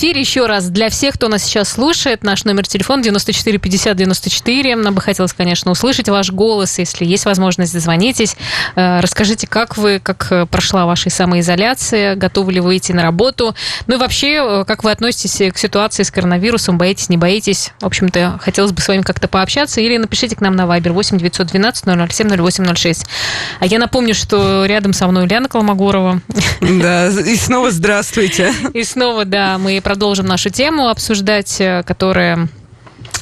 эфире еще раз для всех, кто нас сейчас слушает, наш номер телефона 94 50 94. Нам бы хотелось, конечно, услышать ваш голос. Если есть возможность, дозвонитесь. Э, расскажите, как вы, как э, прошла ваша самоизоляция, готовы ли вы идти на работу. Ну и вообще, э, как вы относитесь к ситуации с коронавирусом, боитесь, не боитесь? В общем-то, хотелось бы с вами как-то пообщаться. Или напишите к нам на Viber 8 912 007 0806. А я напомню, что рядом со мной Ляна Колмогорова. Да, и снова здравствуйте. И снова, да, мы продолжим нашу тему обсуждать, э, которая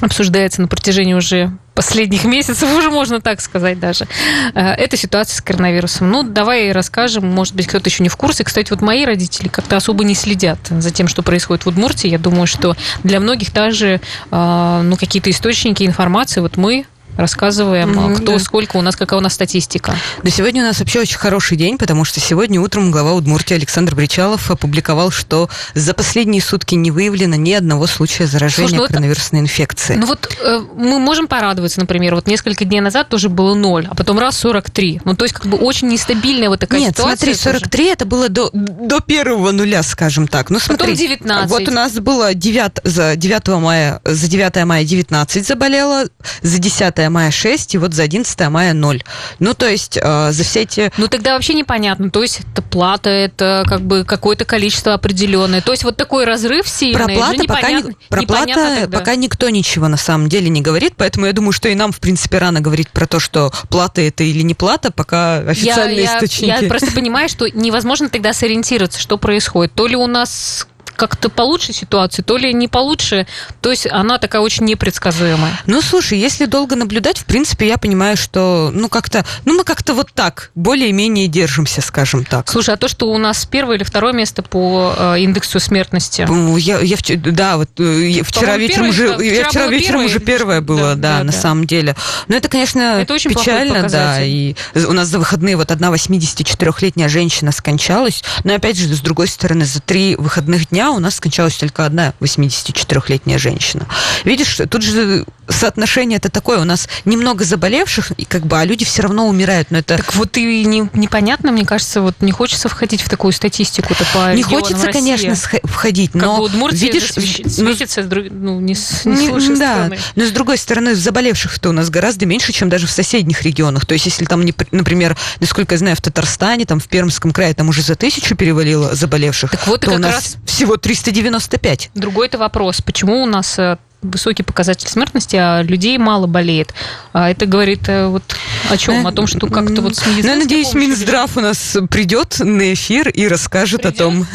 обсуждается на протяжении уже последних месяцев, уже можно так сказать даже. Э, это ситуация с коронавирусом. Ну, давай расскажем, может быть, кто-то еще не в курсе. Кстати, вот мои родители как-то особо не следят за тем, что происходит в Удмуртии. Я думаю, что для многих также э, ну, какие-то источники информации, вот мы рассказываем, mm-hmm, кто, да. сколько у нас, какая у нас статистика. Да сегодня у нас вообще очень хороший день, потому что сегодня утром глава Удмуртии Александр Бричалов опубликовал, что за последние сутки не выявлено ни одного случая заражения Слушай, ну коронавирусной вот, инфекцией. Ну вот э, мы можем порадоваться, например, вот несколько дней назад тоже было ноль, а потом раз 43. Ну то есть как бы очень нестабильная вот такая Нет, ситуация. Нет, смотри, 43 тоже. это было до, до первого нуля, скажем так. Ну смотри. Потом 19. Вот у нас было 9, за 9 мая, за 9 мая 19 заболело, за 10 мая 6, и вот за 11 мая 0. Ну, то есть э, за все эти... Ну, тогда вообще непонятно. То есть это плата, это как бы какое-то количество определенное. То есть вот такой разрыв сильный. Про плата, ну, пока, не, про плата пока никто ничего на самом деле не говорит, поэтому я думаю, что и нам, в принципе, рано говорить про то, что плата это или не плата, пока официальные я, источники... Я просто понимаю, что невозможно тогда сориентироваться, что происходит. То ли у нас как-то получше ситуацию, то ли не получше. То есть она такая очень непредсказуемая. Ну, слушай, если долго наблюдать, в принципе, я понимаю, что, ну, как-то, ну, мы как-то вот так, более-менее держимся, скажем так. Слушай, а то, что у нас первое или второе место по э, индексу смертности? Я, я, да, вот э, я вчера вечером уже, вчера, я вчера вечером первое, уже первое было, да, да, да на да. самом деле. Но это, конечно, это очень печально, да, и у нас за выходные вот одна 84-летняя женщина скончалась, но, опять же, с другой стороны, за три выходных дня у нас скончалась только одна 84-летняя женщина. Видишь, тут же соотношение это такое, у нас немного заболевших, и как бы, а люди все равно умирают. Но это... Так вот и не, непонятно, мне кажется, вот не хочется входить в такую статистику-то по Не хочется, конечно, входить, как но бы видишь, светится, ну, не, с, не, не с да, стороны. но с другой стороны, заболевших-то у нас гораздо меньше, чем даже в соседних регионах. То есть, если там, например, насколько я знаю, в Татарстане, там в Пермском крае, там уже за тысячу перевалило заболевших, так вот то у нас раз... всего 395. Другой это вопрос. Почему у нас э, высокий показатель смертности, а людей мало болеет. А это говорит э, вот о чем? О том, что как-то вот с Ну, я надеюсь, Минздрав у нас придет на эфир и расскажет придет. о том.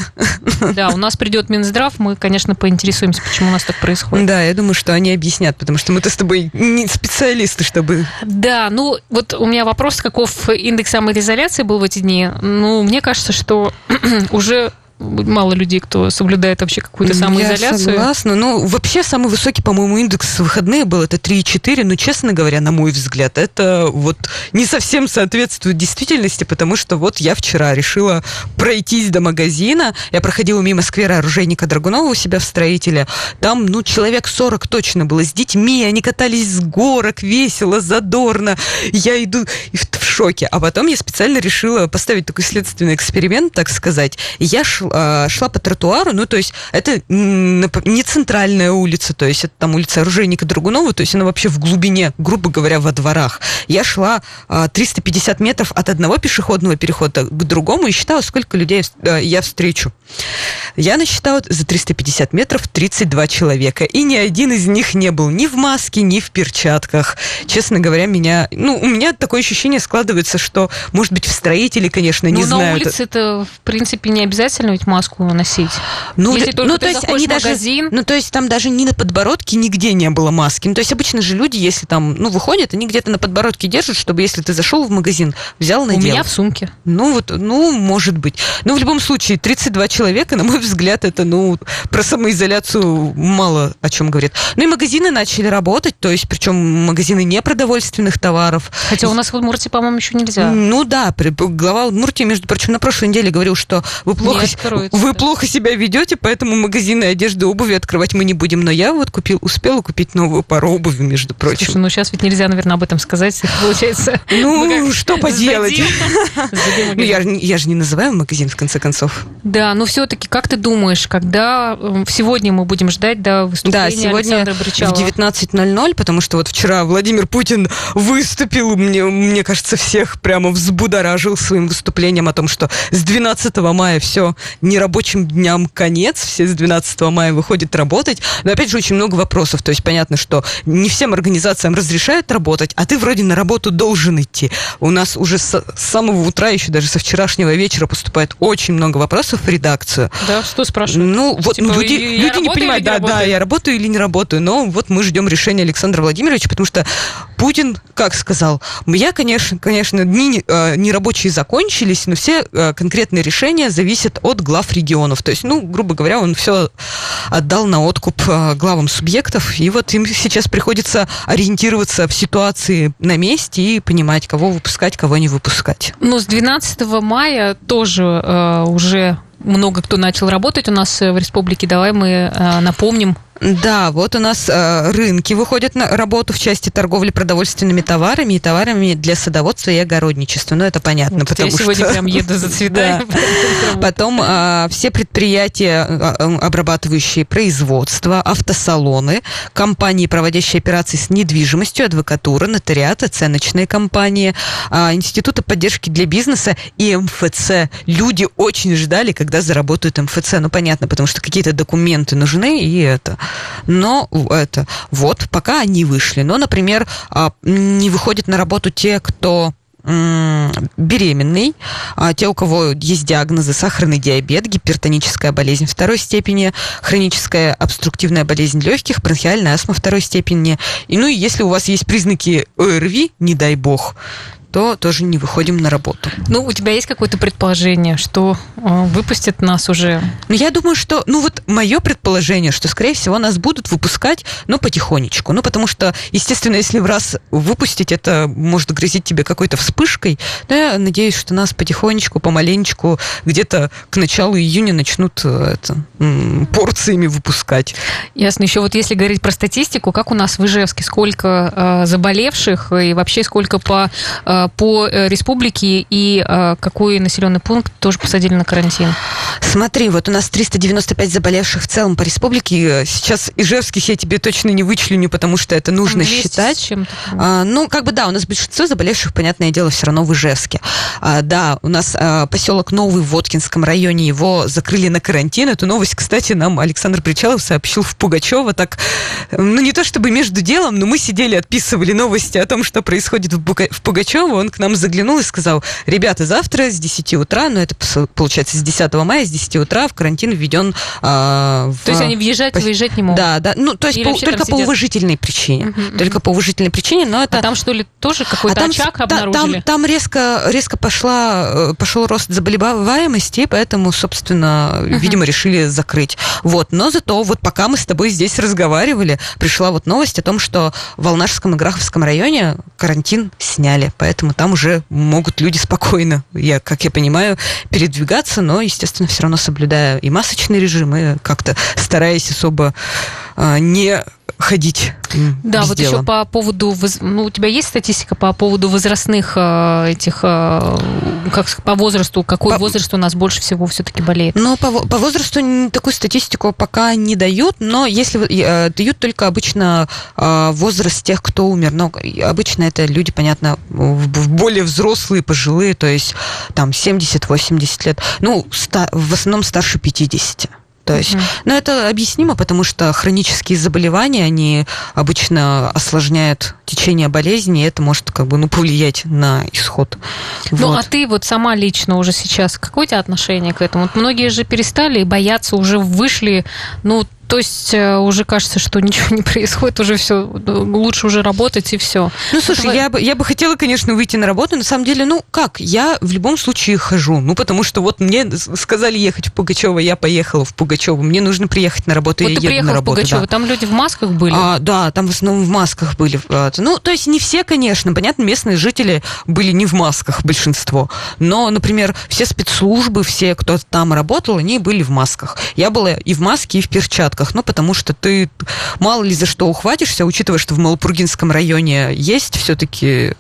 Да, у нас придет Минздрав, мы, конечно, поинтересуемся, почему у нас так происходит. Да, я думаю, что они объяснят, потому что мы-то с тобой не специалисты, чтобы... Да, ну, вот у меня вопрос, каков индекс самоизоляции был в эти дни. Ну, мне кажется, что уже мало людей, кто соблюдает вообще какую-то самоизоляцию. Я согласна. Ну, вообще, самый высокий, по-моему, индекс в выходные был, это 3,4. Но, честно говоря, на мой взгляд, это вот не совсем соответствует действительности, потому что вот я вчера решила пройтись до магазина. Я проходила мимо сквера оружейника Драгунова у себя в строителе. Там, ну, человек 40 точно было с детьми. Они катались с горок, весело, задорно. Я иду в шоке. А потом я специально решила поставить такой следственный эксперимент, так сказать. Я шла шла по тротуару, ну, то есть это не центральная улица, то есть это там улица Оружейника Драгунова, то есть она вообще в глубине, грубо говоря, во дворах. Я шла 350 э, метров от одного пешеходного перехода к другому и считала, сколько людей э, я встречу. Я насчитала за 350 метров 32 человека, и ни один из них не был ни в маске, ни в перчатках. Честно говоря, меня, ну, у меня такое ощущение складывается, что, может быть, в строителе, конечно, не ну, знают. на улице это, в принципе, не обязательно ведь маску носить. Ну, Если только ну, то есть они даже, магазин... ну, то есть там даже ни на подбородке нигде не было маски. Ну, то есть обычно же люди, если там, ну, выходят, они где-то на подбородке держат, чтобы если ты зашел в магазин, взял, надел. У меня в сумке. Ну, вот, ну, может быть. Но в любом случае, 32 человека, на мой взгляд, это, ну, про самоизоляцию мало о чем говорит. Ну, и магазины начали работать, то есть, причем магазины непродовольственных товаров. Хотя у нас в Удмуртии, по-моему, еще нельзя. Ну, да, глава Удмуртии, между прочим, на прошлой неделе говорил, что вы плохо... Нет, вы плохо себя ведете, поэтому магазины одежды, обуви открывать мы не будем. Но я вот купил, успела купить новую пару обуви, между прочим. Слушай, ну сейчас ведь нельзя, наверное, об этом сказать. Получается. Ну, что поделать? Ну, я, же не называю магазин, в конце концов. Да, но все-таки, как ты думаешь, когда сегодня мы будем ждать до выступления Да, сегодня в 19.00, потому что вот вчера Владимир Путин выступил, мне, мне кажется, всех прямо взбудоражил своим выступлением о том, что с 12 мая все нерабочим дням конец, все с 12 мая выходят работать. Но опять же очень много вопросов. То есть понятно, что не всем организациям разрешают работать, а ты вроде на работу должен идти. У нас уже с самого утра, еще даже со вчерашнего вечера поступает очень много вопросов в редакцию. Да, что спрашивают? Ну, вот Типа, люди, люди не понимают, да, да, работаю? я работаю или не работаю. Но вот мы ждем решения Александра Владимировича, потому что Путин, как сказал, я, конечно, конечно, дни э, нерабочие закончились, но все э, конкретные решения зависят от глав регионов. То есть, ну, грубо говоря, он все отдал на откуп э, главам субъектов, и вот им сейчас приходится ориентироваться в ситуации на месте и понимать, кого выпускать, кого не выпускать. Ну, с 12 мая тоже э, уже много кто начал работать у нас э, в республике. Давай мы э, напомним. Да, вот у нас э, рынки выходят на работу в части торговли продовольственными товарами и товарами для садоводства и огородничества. Ну, это понятно, Вот я потому сегодня что... прям еду за цветами. Потом а, все предприятия, а, а, обрабатывающие производство, автосалоны, компании, проводящие операции с недвижимостью, адвокатура, нотариат, оценочные компании, институты поддержки для бизнеса и МФЦ. Люди очень ждали, когда заработают МФЦ. Ну, понятно, потому что какие-то документы нужны, и это. Но это вот, пока они вышли. Но, например, а, не выходят на работу те, кто беременный, а, те, у кого есть диагнозы сахарный диабет, гипертоническая болезнь второй степени, хроническая обструктивная болезнь легких, бронхиальная астма второй степени. И, ну и если у вас есть признаки ОРВИ, не дай бог, то тоже не выходим на работу. Ну, у тебя есть какое-то предположение, что э, выпустят нас уже? Но я думаю, что, ну вот мое предположение, что, скорее всего, нас будут выпускать, но потихонечку. Ну, потому что, естественно, если в раз выпустить, это может грозить тебе какой-то вспышкой. Но я надеюсь, что нас потихонечку, помаленечку, где-то к началу июня начнут э, это, порциями выпускать. Ясно. Еще вот если говорить про статистику, как у нас в Ижевске, сколько э, заболевших и вообще сколько по, э, по э, республике и э, какой населенный пункт тоже посадили на карантин? Смотри, вот у нас 395 заболевших в целом по республике. Сейчас ижевских я тебе точно не вычленю, потому что это нужно Там 200 считать. А, ну, как бы да, у нас большинство заболевших, понятное дело, все равно в Ижевске. А, да, у нас а, поселок Новый в Воткинском районе, его закрыли на карантин. Эту новость, кстати, нам Александр Причалов сообщил в Пугачева. Так, ну, не то чтобы между делом, но мы сидели, отписывали новости о том, что происходит в, Буга- в Пугачево. Он к нам заглянул и сказал, ребята, завтра с 10 утра, ну, это получается с 10 мая, с 10 утра в карантин введен... а, в- То есть они въезжать, пос- выезжать не могут? Да, да, ну, то есть Или по- там только по уважительной причине. Мгм, мгм. Только по уважительной причине, но это... А там что ли тоже какой-то очаг та- обнаружили? там, там резко, резко пошла, э, пошел рост заболеваемости, поэтому, собственно, видимо, решили закрыть. Вот. Но зато вот пока мы с тобой здесь разговаривали, пришла вот новость о том, что в Волнажском и Граховском районе карантин сняли, поэтому там уже могут люди спокойно, я, как я понимаю, передвигаться, но, естественно, все равно соблюдая и масочный режим, и как-то стараясь особо а, не ходить Да, вот дела. еще по поводу, ну, у тебя есть статистика по поводу возрастных э, этих, э, как по возрасту, какой По- возраст у нас больше всего все-таки болеет? Но по, по возрасту такую статистику пока не дают, но если э, дают только обычно возраст тех, кто умер. Но обычно это люди, понятно, более взрослые, пожилые, то есть там 70-80 лет. Ну, в основном старше 50. То есть, Мгм. но это объяснимо, потому что хронические заболевания, они обычно осложняют течение болезни, и это может как бы, ну, повлиять на исход. Ну, Вот. а ты вот сама лично уже сейчас, какое у тебя отношение к этому? Вот многие же перестали бояться, уже вышли, ну, То есть э, уже кажется, что ничего не происходит, уже все, лучше уже работать и все. Ну, слушай, Давай... я, бы, я бы хотела, конечно, выйти на работу. На самом деле, ну, как? Я в любом случае хожу. Ну, потому что вот мне сказали ехать в Пугачева, я поехала в Пугачева. Мне нужно приехать на работу, вот я ты еду на работу. В Пугачева. Да. Там люди в масках были? А, да, там в основном в масках были. Ну, то есть не все, конечно. Понятно, местные жители были не в масках, большинство. Но, например, все спецслужбы, все, кто там работал, они были в масках. Я была и в маске, и в перчатках. Ну, потому что ты мало ли за что ухватишься, учитывая, что в Малопургинском районе есть все-таки.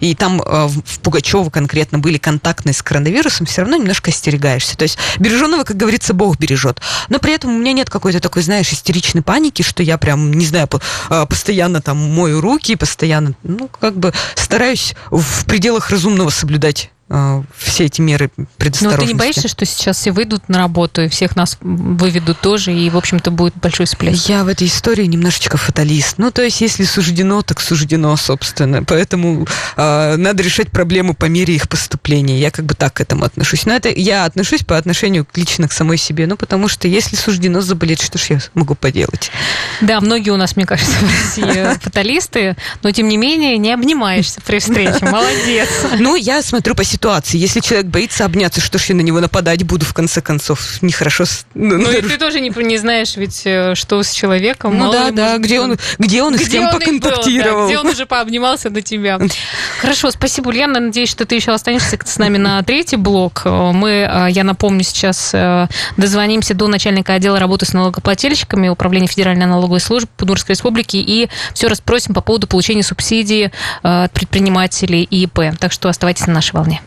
И там э, в Пугачево конкретно были контактные с коронавирусом, все равно немножко остерегаешься. То есть береженного, как говорится, Бог бережет. Но при этом у меня нет какой-то такой, знаешь, истеричной паники, что я прям, не знаю, э, постоянно там мою руки, постоянно, ну, как бы стараюсь в пределах разумного соблюдать все эти меры предосторожности. Но ты не боишься, что сейчас все выйдут на работу и всех нас выведут тоже, и, в общем-то, будет большой всплеск? Я в этой истории немножечко фаталист. Ну, то есть, если суждено, так суждено, собственно. Поэтому э, надо решать проблемы по мере их поступления. Я как бы так к этому отношусь. Но это я отношусь по отношению лично к самой себе. Ну, потому что если суждено заболеть, что ж я могу поделать? Да, многие у нас, мне кажется, в России фаталисты, но, тем не менее, не обнимаешься при встрече. Молодец. Ну, я смотрю по ситуации ситуации. Если человек боится обняться, что ж я на него нападать буду, в конце концов, нехорошо. Ну, ну и ты тоже не, не знаешь ведь, э, что с человеком. Ну да, да, где он, где он где с кем он поконтактировал. Был, да, где он уже пообнимался до тебя. Хорошо, спасибо, Ульяна. Надеюсь, что ты еще останешься с нами на третий блок. Мы, э, я напомню, сейчас э, дозвонимся до начальника отдела работы с налогоплательщиками Управления Федеральной налоговой службы Удмуртской Республики и все расспросим по поводу получения субсидии от предпринимателей и ИП. Так что оставайтесь на нашей волне.